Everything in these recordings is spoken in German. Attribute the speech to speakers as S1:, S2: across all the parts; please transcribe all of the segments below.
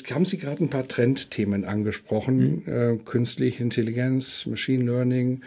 S1: Jetzt haben Sie gerade ein paar Trendthemen angesprochen. Mhm. Äh, künstliche Intelligenz, Machine Learning,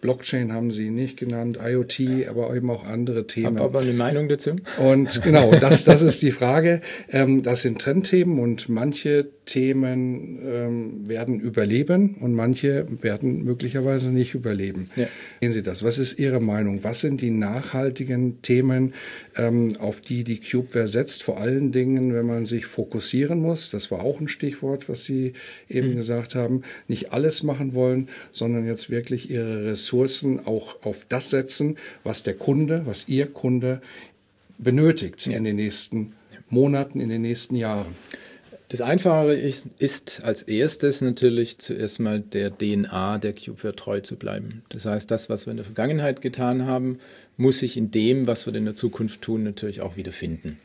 S1: Blockchain haben Sie nicht genannt, IoT, aber eben auch andere Themen.
S2: Habe aber eine Meinung dazu.
S1: Und genau, das, das ist die Frage. Ähm, das sind Trendthemen und manche Themen ähm, werden überleben und manche werden möglicherweise nicht überleben. Ja. Sehen Sie das? Was ist Ihre Meinung? Was sind die nachhaltigen Themen, ähm, auf die die Cubeware setzt? Vor allen Dingen, wenn man sich fokussieren muss. Das war auch ein Stichwort, was Sie eben mhm. gesagt haben. Nicht alles machen wollen, sondern jetzt wirklich Ihre Ressourcen auch auf das setzen, was der Kunde, was Ihr Kunde benötigt in den nächsten Monaten, in den nächsten Jahren.
S2: Das Einfache ist, ist, als erstes natürlich zuerst mal der DNA der Cubeware treu zu bleiben. Das heißt, das, was wir in der Vergangenheit getan haben, muss sich in dem, was wir in der Zukunft tun, natürlich auch wiederfinden.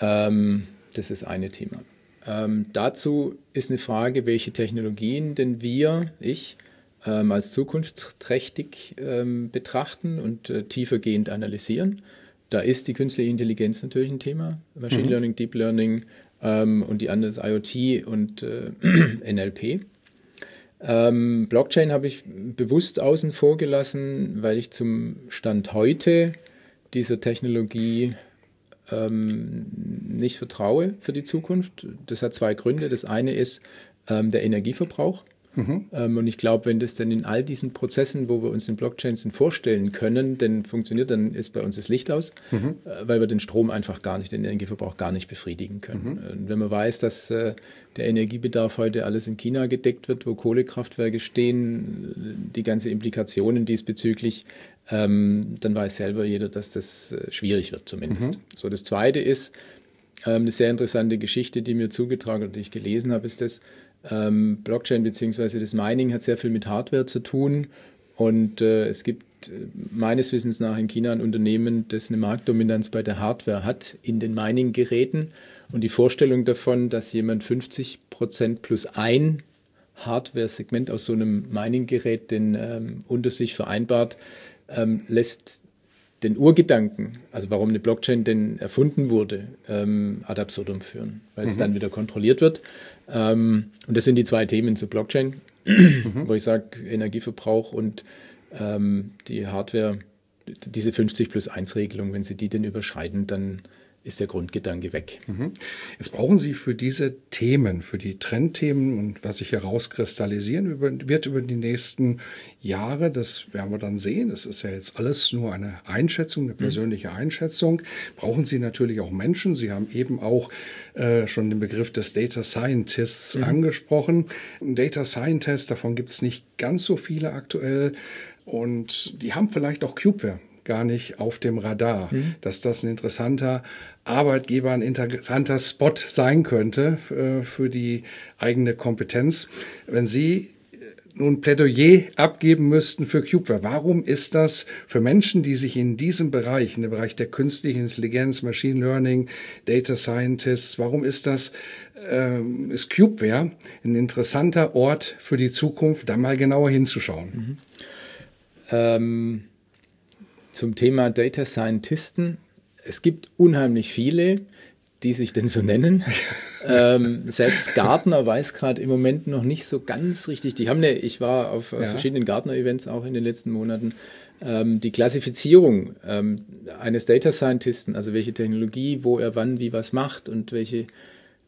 S2: Ähm, das ist eine Thema. Ähm, dazu ist eine Frage, welche Technologien denn wir, ich, ähm, als zukunftsträchtig ähm, betrachten und äh, tiefergehend analysieren. Da ist die künstliche Intelligenz natürlich ein Thema. Machine mhm. Learning, Deep Learning, ähm, und die andere ist IoT und äh, NLP. Ähm, Blockchain habe ich bewusst außen vor gelassen, weil ich zum Stand heute dieser Technologie ähm, nicht vertraue für die Zukunft. Das hat zwei Gründe. Das eine ist ähm, der Energieverbrauch. Mhm. Ähm, und ich glaube, wenn das dann in all diesen Prozessen, wo wir uns den Blockchains vorstellen können, denn funktioniert, dann ist bei uns das Licht aus, mhm. äh, weil wir den Strom einfach gar nicht, den Energieverbrauch gar nicht befriedigen können. Mhm. Und wenn man weiß, dass äh, der Energiebedarf heute alles in China gedeckt wird, wo Kohlekraftwerke stehen, die ganze Implikationen diesbezüglich, ähm, dann weiß selber jeder, dass das äh, schwierig wird zumindest. Mhm. So, das Zweite ist, ähm, eine sehr interessante Geschichte, die mir zugetragen oder die ich gelesen habe, ist das, Blockchain bzw. das Mining hat sehr viel mit Hardware zu tun und äh, es gibt äh, meines Wissens nach in China ein Unternehmen, das eine Marktdominanz bei der Hardware hat in den Mining-Geräten und die Vorstellung davon, dass jemand 50 Prozent plus ein Hardware-Segment aus so einem Mining-Gerät den ähm, unter sich vereinbart, ähm, lässt den Urgedanken, also warum eine Blockchain denn erfunden wurde, ähm, ad absurdum führen, weil es mhm. dann wieder kontrolliert wird. Ähm, und das sind die zwei Themen zu Blockchain, mhm. wo ich sage, Energieverbrauch und ähm, die Hardware, diese 50 plus 1 Regelung, wenn Sie die denn überschreiten, dann ist der Grundgedanke weg.
S1: Mhm. Jetzt brauchen Sie für diese Themen, für die Trendthemen und was sich herauskristallisieren wird über die nächsten Jahre, das werden wir dann sehen. Das ist ja jetzt alles nur eine Einschätzung, eine mhm. persönliche. Einschätzung. Brauchen Sie natürlich auch Menschen. Sie haben eben auch äh, schon den Begriff des Data Scientists mhm. angesprochen. Data Scientist, davon gibt es nicht ganz so viele aktuell. Und die haben vielleicht auch Cubeware gar nicht auf dem Radar, mhm. dass das ein interessanter Arbeitgeber, ein interessanter Spot sein könnte äh, für die eigene Kompetenz. Wenn Sie äh, nun Plädoyer abgeben müssten für Cubeware. Warum ist das für Menschen, die sich in diesem Bereich, in dem Bereich der künstlichen Intelligenz, Machine Learning, Data Scientists, warum ist das, äh, ist Cubeware ein interessanter Ort für die Zukunft, da mal genauer hinzuschauen? Mhm.
S2: Ähm zum Thema Data Scientisten. Es gibt unheimlich viele, die sich denn so nennen. ähm, selbst Gartner weiß gerade im Moment noch nicht so ganz richtig. Die haben eine, ich war auf, ja. verschiedenen Gartner-Events auch in den letzten Monaten. Ähm, die Klassifizierung ähm, eines Data Scientisten, also welche Technologie, wo er wann wie was macht und welche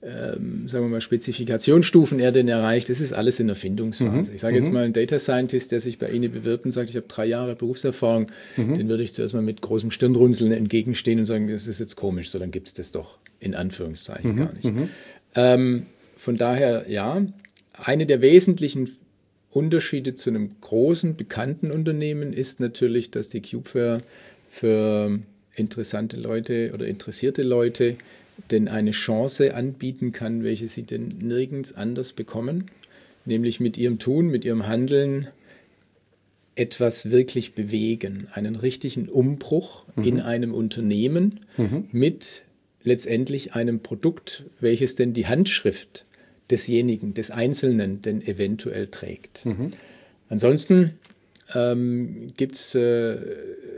S2: ähm, sagen wir mal, Spezifikationsstufen er denn erreicht, das ist alles in der Findungsphase. Mhm. Ich sage jetzt mhm. mal, ein Data Scientist, der sich bei Ihnen bewirbt und sagt, ich habe drei Jahre Berufserfahrung, mhm. den würde ich zuerst mal mit großem Stirnrunzeln entgegenstehen und sagen, das ist jetzt komisch, so dann gibt es das doch in Anführungszeichen mhm. gar nicht. Mhm. Ähm, von daher, ja, eine der wesentlichen Unterschiede zu einem großen, bekannten Unternehmen ist natürlich, dass die Cubeware für interessante Leute oder interessierte Leute denn eine Chance anbieten kann, welche sie denn nirgends anders bekommen, nämlich mit ihrem Tun, mit ihrem Handeln etwas wirklich bewegen, einen richtigen Umbruch mhm. in einem Unternehmen mhm. mit letztendlich einem Produkt, welches denn die Handschrift desjenigen, des Einzelnen denn eventuell trägt. Mhm. Ansonsten ähm, gibt es äh,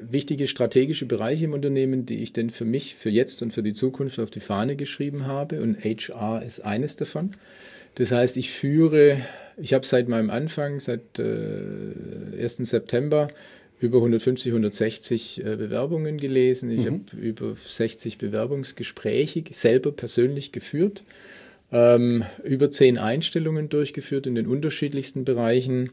S2: wichtige strategische Bereiche im Unternehmen, die ich denn für mich, für jetzt und für die Zukunft auf die Fahne geschrieben habe und HR ist eines davon. Das heißt, ich führe, ich habe seit meinem Anfang, seit äh, 1. September, über 150, 160 äh, Bewerbungen gelesen. Ich mhm. habe über 60 Bewerbungsgespräche selber persönlich geführt, ähm, über zehn Einstellungen durchgeführt in den unterschiedlichsten Bereichen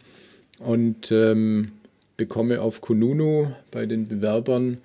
S2: und ähm, bekomme auf Kununu bei den Bewerbern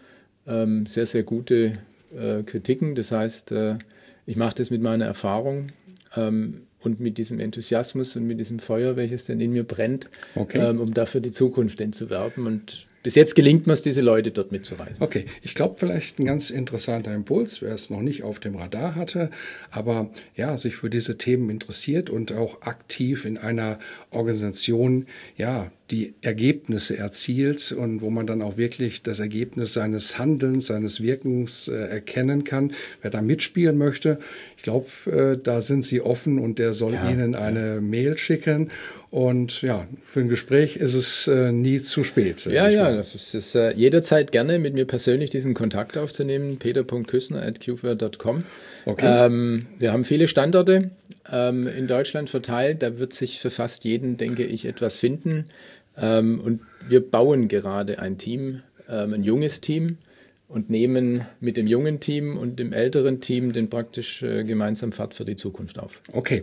S2: ähm, sehr, sehr gute äh, Kritiken. Das heißt, äh, ich mache das mit meiner Erfahrung ähm, und mit diesem Enthusiasmus und mit diesem Feuer, welches denn in mir brennt, okay. ähm, um dafür die Zukunft denn zu werben. Und bis jetzt gelingt mir es, diese Leute dort mitzureisen.
S1: Okay, ich glaube vielleicht ein ganz interessanter Impuls, wer es noch nicht auf dem Radar hatte, aber ja, sich für diese Themen interessiert und auch aktiv in einer Organisation, ja, die Ergebnisse erzielt und wo man dann auch wirklich das Ergebnis seines Handelns, seines Wirkens äh, erkennen kann. Wer da mitspielen möchte, ich glaube, äh, da sind Sie offen und der soll ja, Ihnen eine ja. Mail schicken und ja, für ein Gespräch ist es äh, nie zu spät.
S2: Ja, ja, das ist, ist äh, jederzeit gerne mit mir persönlich diesen Kontakt aufzunehmen. peter.küssner.qware.com. Okay. Ähm, wir haben viele Standorte ähm, in Deutschland verteilt. Da wird sich für fast jeden, denke ich, etwas finden. Ähm, und wir bauen gerade ein Team, ähm, ein junges Team, und nehmen mit dem jungen Team und dem älteren Team den praktisch äh, gemeinsam Fahrt für die Zukunft auf.
S1: Okay.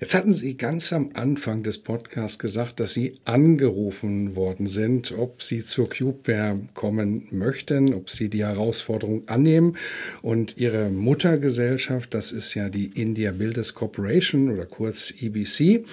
S1: Jetzt hatten Sie ganz am Anfang des Podcasts gesagt, dass Sie angerufen worden sind, ob Sie zur Cubeware kommen möchten, ob Sie die Herausforderung annehmen. Und Ihre Muttergesellschaft, das ist ja die India Builders Corporation oder kurz EBC,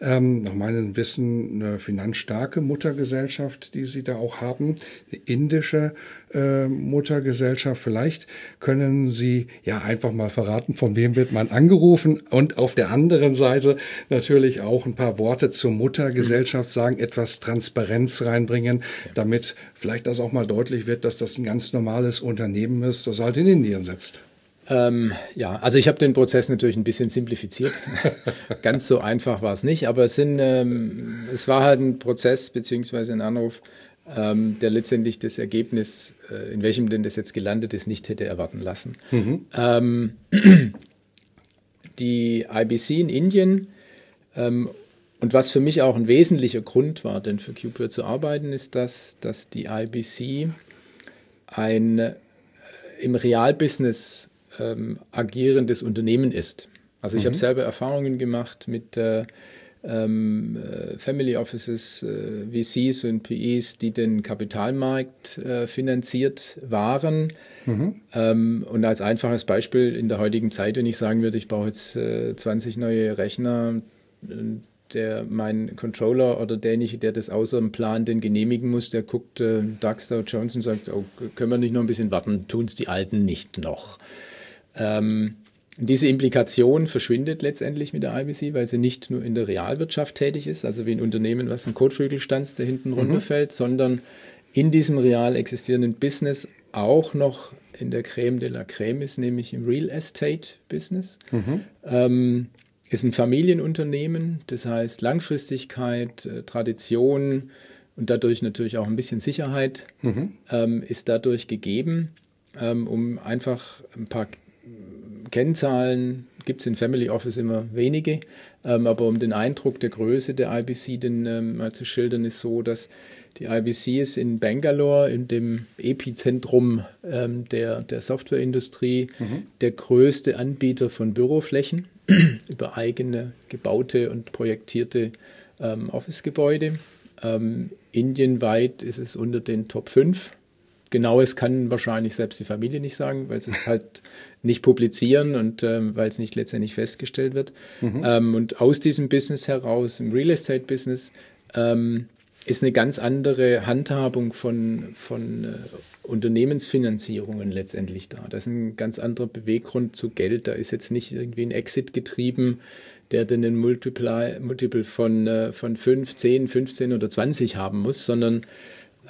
S1: ähm, nach meinem Wissen eine finanzstarke Muttergesellschaft, die Sie da auch haben, eine indische äh, Muttergesellschaft. Vielleicht können Sie ja einfach mal verraten, von wem wird man angerufen und auf der anderen Seite natürlich auch ein paar Worte zur Muttergesellschaft sagen, etwas Transparenz reinbringen, damit vielleicht das auch mal deutlich wird, dass das ein ganz normales Unternehmen ist, das halt in Indien sitzt.
S2: Ähm, ja, also ich habe den Prozess natürlich ein bisschen simplifiziert. Ganz so einfach war es nicht, aber es, sind, ähm, es war halt ein Prozess beziehungsweise ein Anruf, ähm, der letztendlich das Ergebnis, äh, in welchem denn das jetzt gelandet ist, nicht hätte erwarten lassen. Mhm. Ähm, die IBC in Indien ähm, und was für mich auch ein wesentlicher Grund war, denn für Cupid zu arbeiten, ist das, dass die IBC ein äh, im Realbusiness ähm, agierendes Unternehmen ist. Also ich mhm. habe selber Erfahrungen gemacht mit äh, ähm, äh, Family Offices, äh, VCs und PEs, die den Kapitalmarkt äh, finanziert waren. Mhm. Ähm, und als einfaches Beispiel in der heutigen Zeit, wenn ich sagen würde, ich brauche jetzt 20 äh, neue Rechner, der mein Controller oder derjenige, der das außer dem Plan den genehmigen muss, der guckt äh, DAX Dow Jones und sagt, oh, können wir nicht noch ein bisschen warten, tun es die Alten nicht noch. Ähm, diese Implikation verschwindet letztendlich mit der IBC, weil sie nicht nur in der Realwirtschaft tätig ist, also wie ein Unternehmen, was ein Kotflügel stanzt, der hinten mhm. runterfällt, sondern in diesem real existierenden Business auch noch in der Creme de la Creme ist, nämlich im Real Estate Business. Mhm. Ähm, ist ein Familienunternehmen, das heißt Langfristigkeit, äh, Tradition und dadurch natürlich auch ein bisschen Sicherheit mhm. ähm, ist dadurch gegeben, ähm, um einfach ein paar Kennzahlen gibt es in Family Office immer wenige, ähm, aber um den Eindruck der Größe der IBC denn, ähm, mal zu schildern, ist so, dass die IBC ist in Bangalore, in dem Epizentrum ähm, der, der Softwareindustrie, mhm. der größte Anbieter von Büroflächen über eigene gebaute und projektierte ähm, Office-Gebäude. Ähm, indienweit ist es unter den Top 5 Genaues kann wahrscheinlich selbst die Familie nicht sagen, weil sie es halt nicht publizieren und ähm, weil es nicht letztendlich festgestellt wird. Mhm. Ähm, und aus diesem Business heraus, im Real Estate Business, ähm, ist eine ganz andere Handhabung von, von äh, Unternehmensfinanzierungen letztendlich da. Das ist ein ganz anderer Beweggrund zu Geld. Da ist jetzt nicht irgendwie ein Exit getrieben, der dann einen Multiply, Multiple von, äh, von 5, 10, 15 oder 20 haben muss, sondern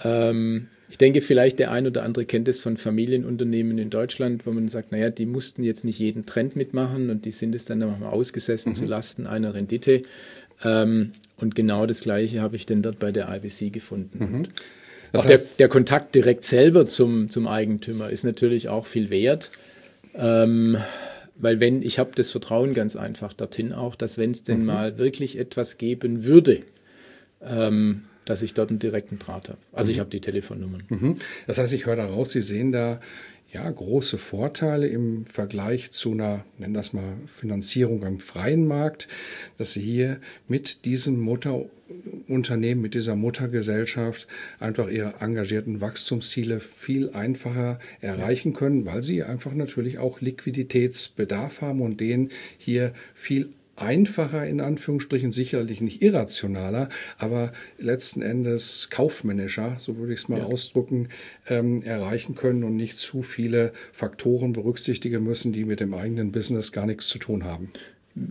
S2: ähm, ich denke, vielleicht der ein oder andere kennt es von Familienunternehmen in Deutschland, wo man sagt, naja, die mussten jetzt nicht jeden Trend mitmachen und die sind es dann nochmal ausgesessen mhm. zu Lasten einer Rendite. Ähm, und genau das Gleiche habe ich dann dort bei der IBC gefunden. Mhm. Das auch der, der, Kontakt direkt selber zum, zum Eigentümer ist natürlich auch viel wert. Ähm, weil wenn, ich habe das Vertrauen ganz einfach dorthin auch, dass wenn es denn mhm. mal wirklich etwas geben würde, ähm, dass ich dort einen direkten Draht habe. Also mhm. ich habe die Telefonnummern.
S1: Mhm. Das heißt, ich höre daraus, Sie sehen da ja, große Vorteile im Vergleich zu einer, nennen das mal, Finanzierung am freien Markt, dass Sie hier mit diesem Mutterunternehmen, mit dieser Muttergesellschaft einfach Ihre engagierten Wachstumsziele viel einfacher erreichen können, weil Sie einfach natürlich auch Liquiditätsbedarf haben und den hier viel einfacher, in Anführungsstrichen, sicherlich nicht irrationaler, aber letzten Endes kaufmännischer, so würde ich es mal ja. ausdrücken, ähm, erreichen können und nicht zu viele Faktoren berücksichtigen müssen, die mit dem eigenen Business gar nichts zu tun haben.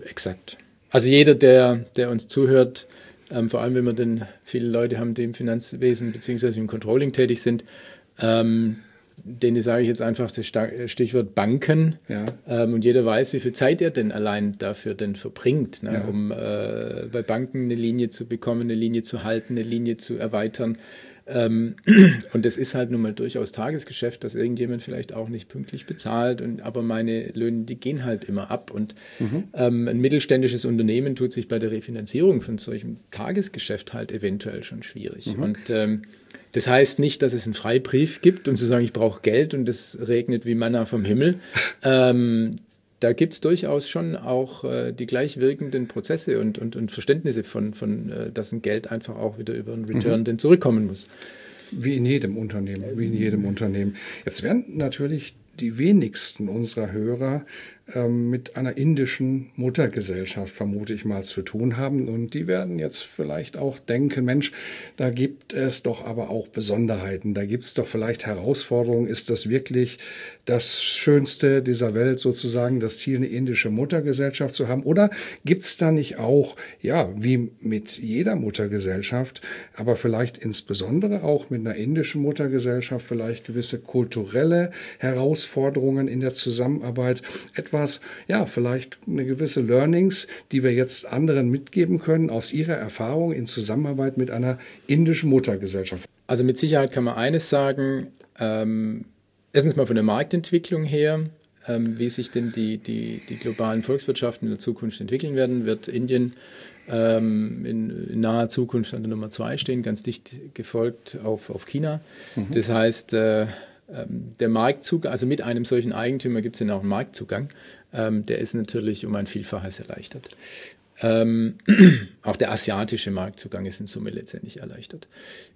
S2: Exakt. Also jeder, der, der uns zuhört, ähm, vor allem wenn wir denn viele Leute haben, die im Finanzwesen bzw. im Controlling tätig sind, ähm, denen sage ich jetzt einfach das Stichwort Banken. Ja. Ähm, und jeder weiß, wie viel Zeit er denn allein dafür denn verbringt, ne, ja. um äh, bei Banken eine Linie zu bekommen, eine Linie zu halten, eine Linie zu erweitern. Ähm, und das ist halt nun mal durchaus Tagesgeschäft, dass irgendjemand vielleicht auch nicht pünktlich bezahlt. Und, aber meine Löhne, die gehen halt immer ab. Und mhm. ähm, ein mittelständisches Unternehmen tut sich bei der Refinanzierung von solchem Tagesgeschäft halt eventuell schon schwierig. Mhm. Und ähm, das heißt nicht, dass es einen Freibrief gibt und zu sagen, ich brauche Geld und es regnet wie Manna vom Himmel. Ähm, da gibt es durchaus schon auch äh, die gleich wirkenden Prozesse und, und, und Verständnisse von, von äh, dass ein Geld einfach auch wieder über einen Return mhm. denn zurückkommen muss.
S1: Wie in jedem Unternehmen, wie in jedem Unternehmen. Jetzt werden natürlich die wenigsten unserer Hörer ähm, mit einer indischen Muttergesellschaft, vermute ich mal, zu tun haben. Und die werden jetzt vielleicht auch denken, Mensch, da gibt es doch aber auch Besonderheiten, da gibt es doch vielleicht Herausforderungen. Ist das wirklich das Schönste dieser Welt sozusagen, das Ziel, eine indische Muttergesellschaft zu haben? Oder gibt es da nicht auch, ja, wie mit jeder Muttergesellschaft, aber vielleicht insbesondere auch mit einer indischen Muttergesellschaft vielleicht gewisse kulturelle Herausforderungen in der Zusammenarbeit, etwa etwas, ja, vielleicht eine gewisse Learnings, die wir jetzt anderen mitgeben können aus ihrer Erfahrung in Zusammenarbeit mit einer indischen Muttergesellschaft?
S2: Also mit Sicherheit kann man eines sagen. Ähm, erstens mal von der Marktentwicklung her, ähm, wie sich denn die, die, die globalen Volkswirtschaften in der Zukunft entwickeln werden, wird Indien ähm, in, in, naher Zukunft an der Nummer zwei stehen, ganz dicht gefolgt auf, auf China. Mhm. Das heißt, äh, der Marktzugang, also mit einem solchen Eigentümer gibt es dann auch einen Marktzugang, ähm, der ist natürlich um ein Vielfaches erleichtert. Ähm, auch der asiatische Marktzugang ist in Summe letztendlich erleichtert.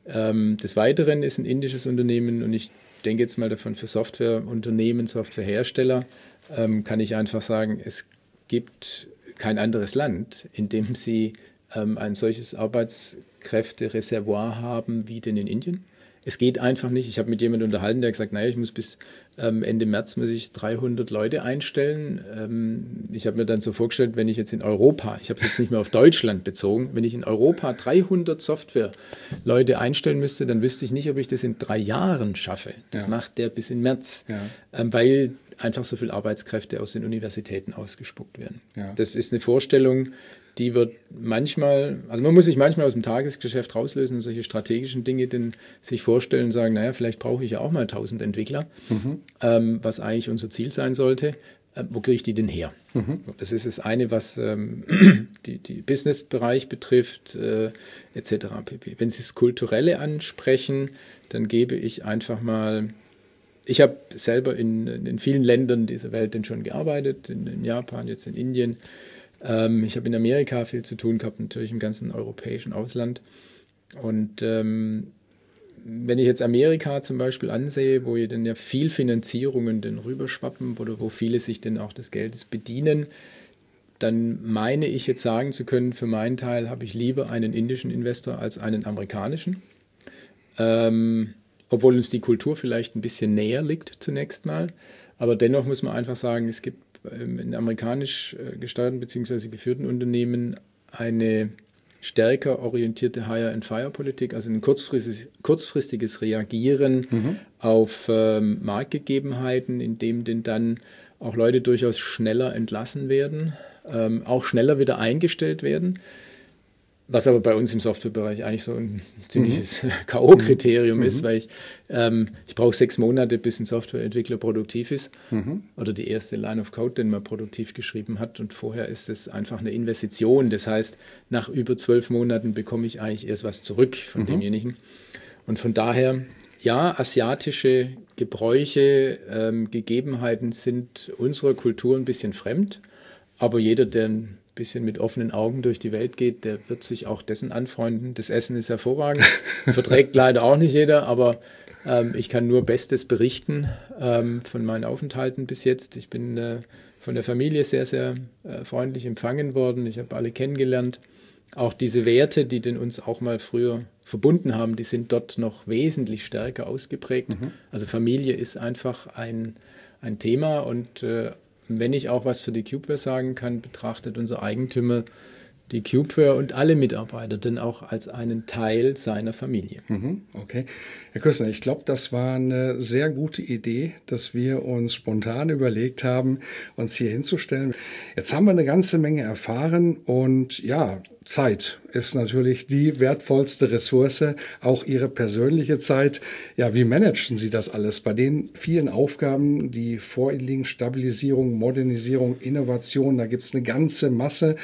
S2: Ähm, des Weiteren ist ein indisches Unternehmen und ich denke jetzt mal davon für Softwareunternehmen, Softwarehersteller, ähm, kann ich einfach sagen, es gibt kein anderes Land, in dem sie ähm, ein solches Arbeitskräftereservoir haben wie denn in Indien es geht einfach nicht. Ich habe mit jemandem unterhalten, der gesagt, naja, ich muss bis ähm, Ende März muss ich 300 Leute einstellen. Ähm, ich habe mir dann so vorgestellt, wenn ich jetzt in Europa, ich habe es jetzt nicht mehr auf Deutschland bezogen, wenn ich in Europa 300 Software-Leute einstellen müsste, dann wüsste ich nicht, ob ich das in drei Jahren schaffe. Das ja. macht der bis in März, ja. ähm, weil einfach so viele Arbeitskräfte aus den Universitäten ausgespuckt werden. Ja. Das ist eine Vorstellung, die wird manchmal, also man muss sich manchmal aus dem Tagesgeschäft rauslösen und solche strategischen Dinge denn sich vorstellen und sagen, naja, vielleicht brauche ich ja auch mal 1000 Entwickler, mhm. ähm, was eigentlich unser Ziel sein sollte. Äh, wo kriege ich die denn her? Mhm. Das ist das eine, was ähm, die, die Business-Bereich betrifft, äh, etc. pp. Wenn Sie das Kulturelle ansprechen, dann gebe ich einfach mal ich habe selber in, in, vielen Ländern dieser Welt denn schon gearbeitet, in, in Japan, jetzt in Indien, ähm, ich habe in Amerika viel zu tun gehabt, natürlich im ganzen europäischen Ausland. Und ähm, wenn ich jetzt Amerika zum Beispiel ansehe, wo dann ja viel Finanzierungen denn rüberschwappen oder wo viele sich dann auch des Geldes bedienen, dann meine ich jetzt sagen zu können, für meinen Teil habe ich lieber einen indischen Investor als einen amerikanischen. Ähm, obwohl uns die Kultur vielleicht ein bisschen näher liegt zunächst mal. Aber dennoch muss man einfach sagen, es gibt in amerikanisch äh, gesteuerten bzw. geführten Unternehmen eine stärker orientierte Hire-and-Fire-Politik, also ein kurzfristiges, kurzfristiges Reagieren mhm. auf ähm, Marktgegebenheiten, in dem denn dann auch Leute durchaus schneller entlassen werden, ähm, auch schneller wieder eingestellt werden. Was aber bei uns im Softwarebereich eigentlich so ein ziemliches mhm. K.O.-Kriterium mhm. ist, weil ich, ähm, ich brauche sechs Monate, bis ein Softwareentwickler produktiv ist mhm. oder die erste Line of Code, den man produktiv geschrieben hat. Und vorher ist es einfach eine Investition. Das heißt, nach über zwölf Monaten bekomme ich eigentlich erst was zurück von mhm. demjenigen. Und von daher, ja, asiatische Gebräuche, ähm, Gegebenheiten sind unserer Kultur ein bisschen fremd. Aber jeder, der bisschen mit offenen Augen durch die Welt geht, der wird sich auch dessen anfreunden. Das Essen ist hervorragend, verträgt leider auch nicht jeder, aber ähm, ich kann nur Bestes berichten ähm, von meinen Aufenthalten bis jetzt. Ich bin äh, von der Familie sehr, sehr äh, freundlich empfangen worden. Ich habe alle kennengelernt. Auch diese Werte, die denn uns auch mal früher verbunden haben, die sind dort noch wesentlich stärker ausgeprägt. Mhm. Also Familie ist einfach ein, ein Thema und äh, wenn ich auch was für die Cubeware sagen kann, betrachtet unser Eigentümer die Cubeware und alle Mitarbeiter denn auch als einen Teil seiner Familie.
S1: Mhm, okay. Herr Küssner, ich glaube, das war eine sehr gute Idee, dass wir uns spontan überlegt haben, uns hier hinzustellen. Jetzt haben wir eine ganze Menge erfahren und ja, Zeit ist natürlich die wertvollste Ressource, auch Ihre persönliche Zeit. Ja, wie managen Sie das alles bei den vielen Aufgaben, die vor Ihnen liegen? Stabilisierung, Modernisierung, Innovation, da gibt es eine ganze Masse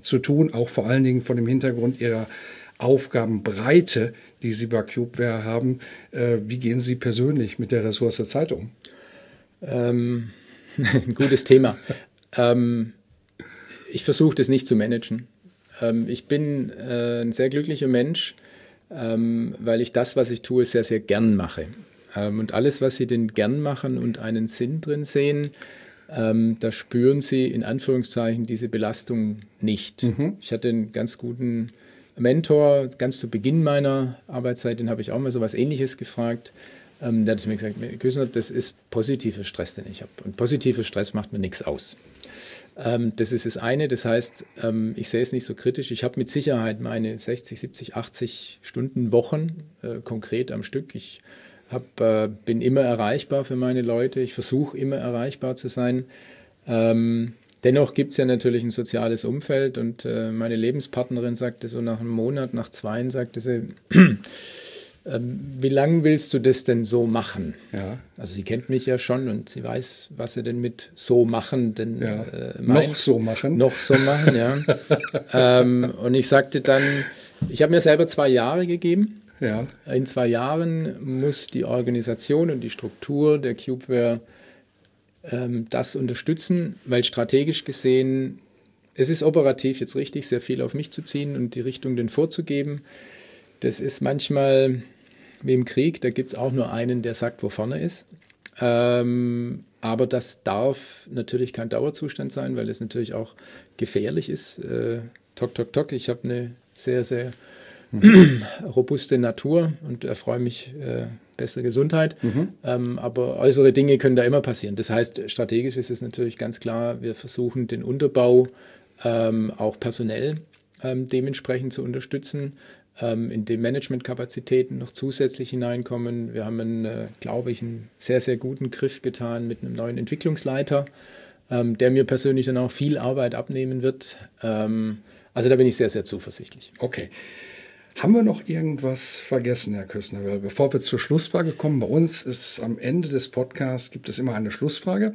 S1: zu tun, auch vor allen Dingen von dem Hintergrund Ihrer Aufgabenbreite, die Sie bei Cubeware haben. Äh, wie gehen Sie persönlich mit der Ressource Zeit um?
S2: Ähm, ein gutes Thema. ähm, ich versuche das nicht zu managen. Ähm, ich bin äh, ein sehr glücklicher Mensch, ähm, weil ich das, was ich tue, sehr, sehr gern mache. Ähm, und alles, was Sie denn gern machen und einen Sinn drin sehen, ähm, da spüren Sie in Anführungszeichen diese Belastung nicht. Mhm. Ich hatte einen ganz guten Mentor ganz zu Beginn meiner Arbeitszeit, den habe ich auch mal so was Ähnliches gefragt. Ähm, der hat zu mir gesagt, Küssner, das ist positiver Stress, den ich habe. Und positiver Stress macht mir nichts aus. Ähm, das ist das eine. Das heißt, ähm, ich sehe es nicht so kritisch. Ich habe mit Sicherheit meine 60, 70, 80 Stunden Wochen äh, konkret am Stück. Ich hab, äh, bin immer erreichbar für meine Leute. Ich versuche immer erreichbar zu sein. Ähm, dennoch gibt es ja natürlich ein soziales Umfeld und äh, meine Lebenspartnerin sagte so nach einem Monat, nach zwei, sagte sie, ähm, wie lange willst du das denn so machen? Ja. Also sie kennt mich ja schon und sie weiß, was sie denn mit so machen denn
S1: ja. äh, Noch so machen.
S2: Noch so machen, ja. ähm, und ich sagte dann, ich habe mir selber zwei Jahre gegeben. Ja. In zwei Jahren muss die Organisation und die Struktur der Cubeware ähm, das unterstützen, weil strategisch gesehen, es ist operativ jetzt richtig, sehr viel auf mich zu ziehen und die Richtung denn vorzugeben. Das ist manchmal wie im Krieg, da gibt es auch nur einen, der sagt, wo vorne ist. Ähm, aber das darf natürlich kein Dauerzustand sein, weil es natürlich auch gefährlich ist. Äh, tok, tok, tok. Ich habe eine sehr, sehr mhm. robuste Natur und erfreue mich äh, bessere Gesundheit. Mhm. Ähm, aber äußere Dinge können da immer passieren. Das heißt, strategisch ist es natürlich ganz klar, wir versuchen den Unterbau ähm, auch personell ähm, dementsprechend zu unterstützen ähm, in den Managementkapazitäten noch zusätzlich hineinkommen. Wir haben, äh, glaube ich, einen sehr, sehr guten Griff getan mit einem neuen Entwicklungsleiter, ähm, der mir persönlich dann auch viel Arbeit abnehmen wird. Ähm, also da bin ich sehr, sehr zuversichtlich.
S1: Okay. Haben wir noch irgendwas vergessen, Herr? Weil bevor wir zur Schlussfrage kommen, bei uns ist am Ende des Podcasts gibt es immer eine Schlussfrage.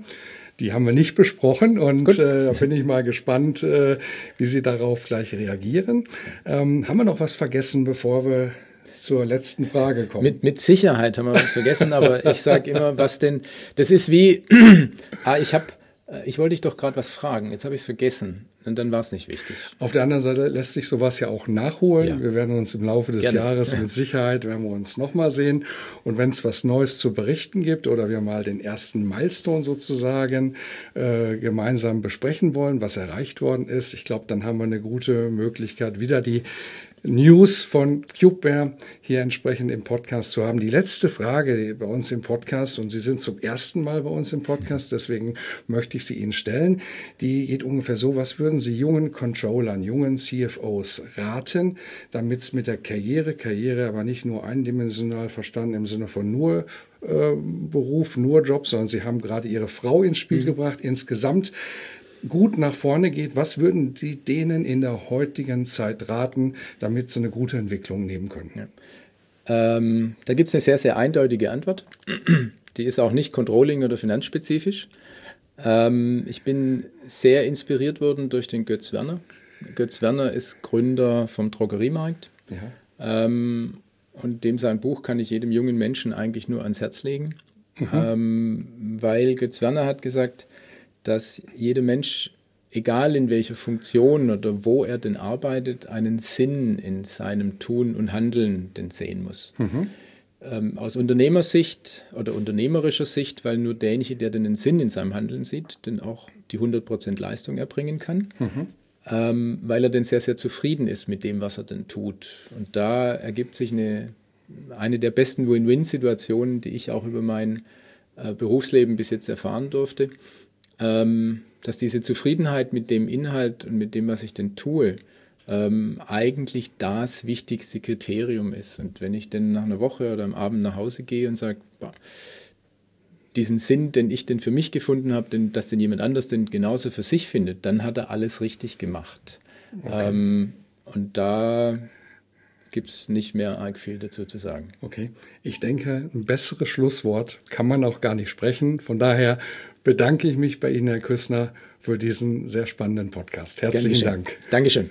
S1: Die haben wir nicht besprochen und äh, da bin ich mal gespannt, äh, wie Sie darauf gleich reagieren. Ähm, haben wir noch was vergessen, bevor wir zur letzten Frage kommen?
S2: Mit, mit Sicherheit haben wir was vergessen, aber ich sage immer, was denn, das ist wie, ah, ich habe ich wollte dich doch gerade was fragen, jetzt habe ich es vergessen und dann war es nicht wichtig.
S1: Auf der anderen Seite lässt sich sowas ja auch nachholen. Ja. Wir werden uns im Laufe des Gerne. Jahres mit Sicherheit, werden wir uns nochmal sehen. Und wenn es was Neues zu berichten gibt oder wir mal den ersten Milestone sozusagen äh, gemeinsam besprechen wollen, was erreicht worden ist, ich glaube, dann haben wir eine gute Möglichkeit, wieder die News von CubeWare hier entsprechend im Podcast zu haben. Die letzte Frage bei uns im Podcast, und Sie sind zum ersten Mal bei uns im Podcast, deswegen möchte ich sie Ihnen stellen, die geht ungefähr so, was würden Sie jungen Controllern, jungen CFOs raten, damit es mit der Karriere, Karriere aber nicht nur eindimensional verstanden im Sinne von nur äh, Beruf, nur Job, sondern Sie haben gerade Ihre Frau ins Spiel mhm. gebracht, insgesamt gut nach vorne geht, was würden Sie denen in der heutigen Zeit raten, damit sie eine gute Entwicklung nehmen können? Ja.
S2: Ähm, da gibt es eine sehr, sehr eindeutige Antwort. Die ist auch nicht Controlling- oder finanzspezifisch. Ähm, ich bin sehr inspiriert worden durch den Götz Werner. Götz Werner ist Gründer vom Drogeriemarkt. Ja. Ähm, und dem sein Buch kann ich jedem jungen Menschen eigentlich nur ans Herz legen. Mhm. Ähm, weil Götz Werner hat gesagt, dass jeder Mensch, egal in welcher Funktion oder wo er denn arbeitet, einen Sinn in seinem Tun und Handeln denn sehen muss. Mhm. Ähm, aus Unternehmersicht oder unternehmerischer Sicht, weil nur derjenige, der den Sinn in seinem Handeln sieht, denn auch die 100% Leistung erbringen kann. Mhm. Ähm, weil er denn sehr, sehr zufrieden ist mit dem, was er denn tut. Und da ergibt sich eine, eine der besten Win-Win-Situationen, die ich auch über mein äh, Berufsleben bis jetzt erfahren durfte ähm, dass diese Zufriedenheit mit dem Inhalt und mit dem, was ich denn tue, ähm, eigentlich das wichtigste Kriterium ist. Und wenn ich denn nach einer Woche oder am Abend nach Hause gehe und sage, diesen Sinn, den ich denn für mich gefunden habe, denn, dass den jemand anders denn genauso für sich findet, dann hat er alles richtig gemacht. Okay. Ähm, und da gibt es nicht mehr arg viel dazu zu sagen.
S1: Okay, ich denke, ein besseres Schlusswort kann man auch gar nicht sprechen. Von daher bedanke ich mich bei Ihnen, Herr Küssner, für diesen sehr spannenden Podcast. Herzlichen Dank.
S2: Dankeschön.